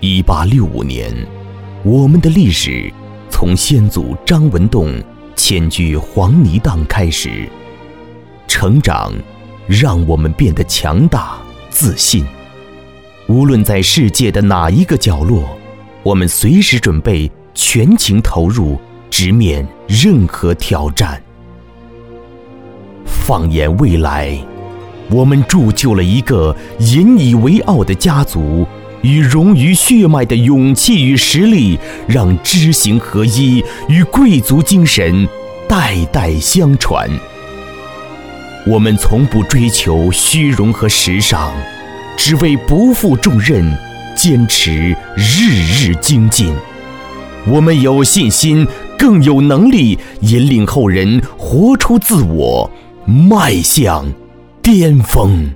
一八六五年，我们的历史从先祖张文栋迁居黄泥荡开始，成长让我们变得强大自信。无论在世界的哪一个角落，我们随时准备全情投入，直面任何挑战。放眼未来，我们铸就了一个引以为傲的家族，与融于血脉的勇气与实力，让知行合一与贵族精神代代相传。我们从不追求虚荣和时尚。只为不负重任，坚持日日精进。我们有信心，更有能力引领后人活出自我，迈向巅峰。